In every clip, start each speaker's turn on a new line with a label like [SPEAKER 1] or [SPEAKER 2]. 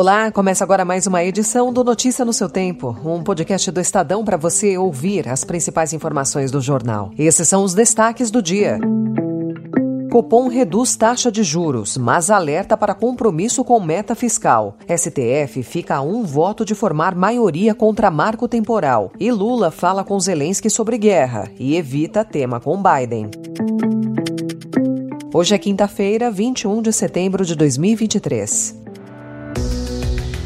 [SPEAKER 1] Olá, começa agora mais uma edição do Notícia no seu Tempo, um podcast do Estadão para você ouvir as principais informações do jornal. Esses são os destaques do dia. Copom reduz taxa de juros, mas alerta para compromisso com meta fiscal. STF fica a um voto de formar maioria contra marco temporal. E Lula fala com Zelensky sobre guerra e evita tema com Biden. Hoje é quinta-feira, 21 de setembro de 2023.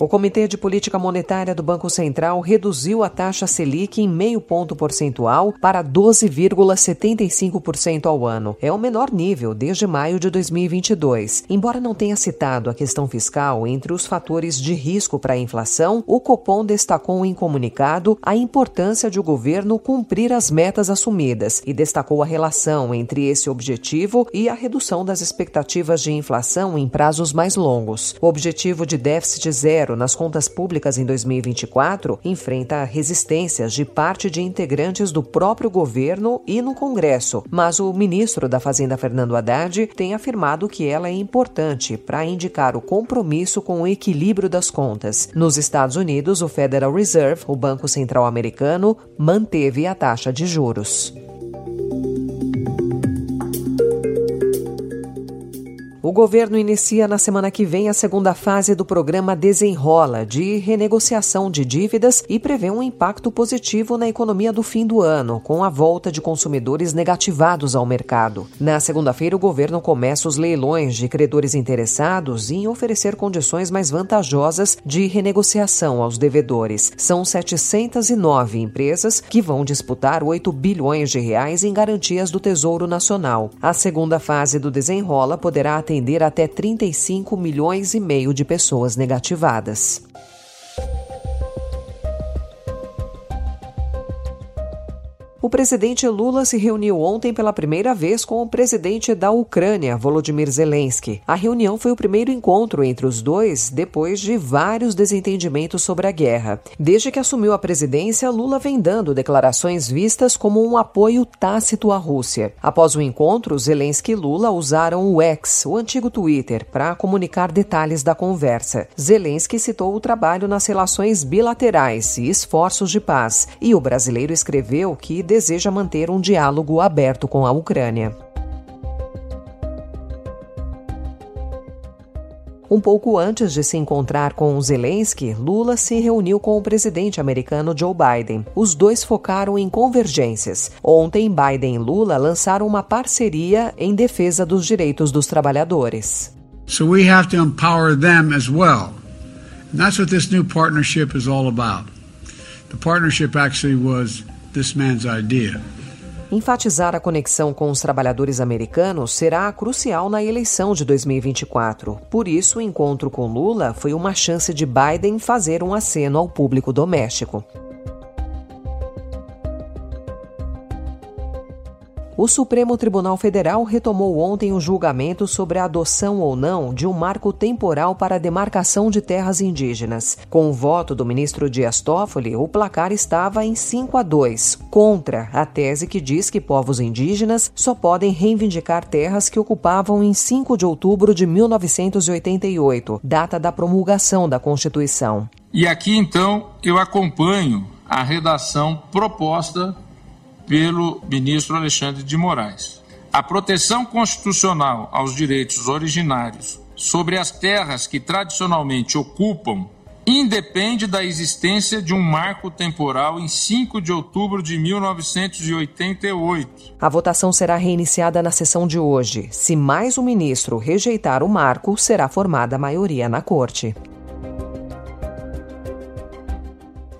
[SPEAKER 1] O Comitê de Política Monetária do Banco Central reduziu a taxa Selic em meio ponto percentual para 12,75% ao ano. É o menor nível desde maio de 2022. Embora não tenha citado a questão fiscal entre os fatores de risco para a inflação, o Copom destacou em comunicado a importância de o governo cumprir as metas assumidas e destacou a relação entre esse objetivo e a redução das expectativas de inflação em prazos mais longos. O objetivo de déficit zero zero nas contas públicas em 2024 enfrenta resistências de parte de integrantes do próprio governo e no Congresso, mas o ministro da Fazenda, Fernando Haddad, tem afirmado que ela é importante para indicar o compromisso com o equilíbrio das contas. Nos Estados Unidos, o Federal Reserve, o Banco Central Americano, manteve a taxa de juros. O governo inicia na semana que vem a segunda fase do programa Desenrola, de renegociação de dívidas e prevê um impacto positivo na economia do fim do ano, com a volta de consumidores negativados ao mercado. Na segunda-feira, o governo começa os leilões de credores interessados em oferecer condições mais vantajosas de renegociação aos devedores. São 709 empresas que vão disputar 8 bilhões de reais em garantias do Tesouro Nacional. A segunda fase do Desenrola poderá atender até 35 milhões e meio de pessoas negativadas. O presidente Lula se reuniu ontem pela primeira vez com o presidente da Ucrânia, Volodymyr Zelensky. A reunião foi o primeiro encontro entre os dois depois de vários desentendimentos sobre a guerra. Desde que assumiu a presidência, Lula vem dando declarações vistas como um apoio tácito à Rússia. Após o encontro, Zelensky e Lula usaram o X, o antigo Twitter, para comunicar detalhes da conversa. Zelensky citou o trabalho nas relações bilaterais e esforços de paz, e o brasileiro escreveu que deseja manter um diálogo aberto com a Ucrânia. Um pouco antes de se encontrar com Zelensky, Lula se reuniu com o presidente americano Joe Biden. Os dois focaram em convergências. Ontem, Biden e Lula lançaram uma parceria em defesa dos direitos dos trabalhadores.
[SPEAKER 2] So we have to empower them as well. And that's what this new partnership is all about. The partnership actually was this man's idea.
[SPEAKER 1] Enfatizar a conexão com os trabalhadores americanos será crucial na eleição de 2024. Por isso, o encontro com Lula foi uma chance de Biden fazer um aceno ao público doméstico. O Supremo Tribunal Federal retomou ontem o julgamento sobre a adoção ou não de um marco temporal para a demarcação de terras indígenas. Com o voto do ministro Dias Toffoli, o placar estava em 5 a 2, contra a tese que diz que povos indígenas só podem reivindicar terras que ocupavam em 5 de outubro de 1988, data da promulgação da Constituição.
[SPEAKER 3] E aqui então eu acompanho a redação proposta pelo ministro Alexandre de Moraes. A proteção constitucional aos direitos originários sobre as terras que tradicionalmente ocupam independe da existência de um marco temporal em 5 de outubro de 1988.
[SPEAKER 1] A votação será reiniciada na sessão de hoje. Se mais um ministro rejeitar o marco, será formada a maioria na corte.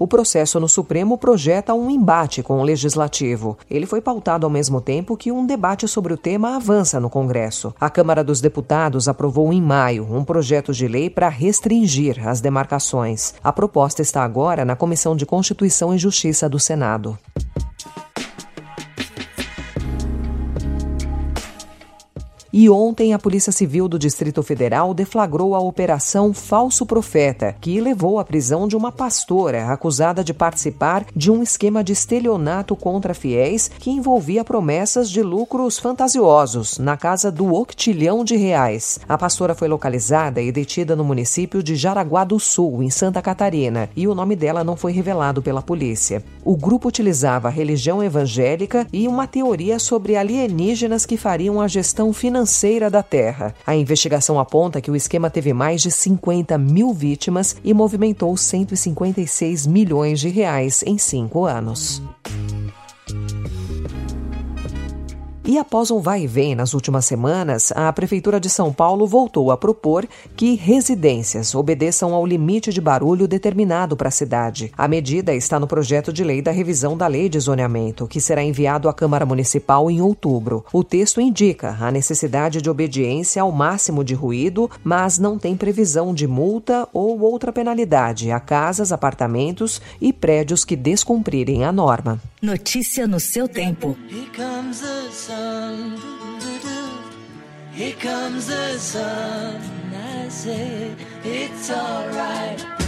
[SPEAKER 1] O processo no Supremo projeta um embate com o Legislativo. Ele foi pautado ao mesmo tempo que um debate sobre o tema avança no Congresso. A Câmara dos Deputados aprovou em maio um projeto de lei para restringir as demarcações. A proposta está agora na Comissão de Constituição e Justiça do Senado. E ontem a Polícia Civil do Distrito Federal deflagrou a Operação Falso Profeta, que levou à prisão de uma pastora acusada de participar de um esquema de estelionato contra fiéis que envolvia promessas de lucros fantasiosos na casa do octilhão de reais. A pastora foi localizada e detida no município de Jaraguá do Sul, em Santa Catarina, e o nome dela não foi revelado pela polícia. O grupo utilizava a religião evangélica e uma teoria sobre alienígenas que fariam a gestão financeira da Terra. A investigação aponta que o esquema teve mais de 50 mil vítimas e movimentou 156 milhões de reais em cinco anos. E após um vai e vem nas últimas semanas, a Prefeitura de São Paulo voltou a propor que residências obedeçam ao limite de barulho determinado para a cidade. A medida está no projeto de lei da revisão da Lei de Zoneamento, que será enviado à Câmara Municipal em outubro. O texto indica a necessidade de obediência ao máximo de ruído, mas não tem previsão de multa ou outra penalidade a casas, apartamentos e prédios que descumprirem a norma.
[SPEAKER 4] Notícia no seu tempo.
[SPEAKER 5] Here comes the sun. sun. Here comes the sun. I say, it's alright.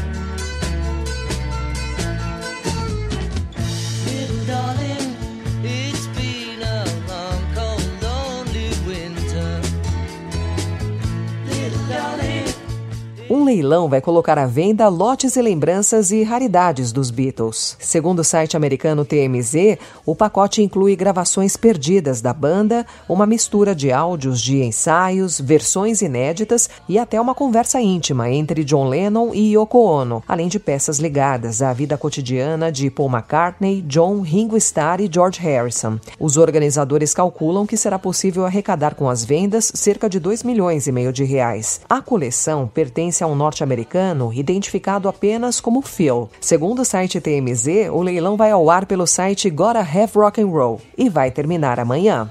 [SPEAKER 1] Leilão vai colocar à venda lotes e lembranças e raridades dos Beatles. Segundo o site americano TMZ, o pacote inclui gravações perdidas da banda, uma mistura de áudios de ensaios, versões inéditas e até uma conversa íntima entre John Lennon e Yoko Ono, além de peças ligadas à vida cotidiana de Paul McCartney, John, Ringo Starr e George Harrison. Os organizadores calculam que será possível arrecadar com as vendas cerca de 2 milhões e meio de reais. A coleção pertence a um norte-americano identificado apenas como Phil. Segundo o site TMZ, o leilão vai ao ar pelo site Gotta Have Rock and Roll e vai terminar amanhã.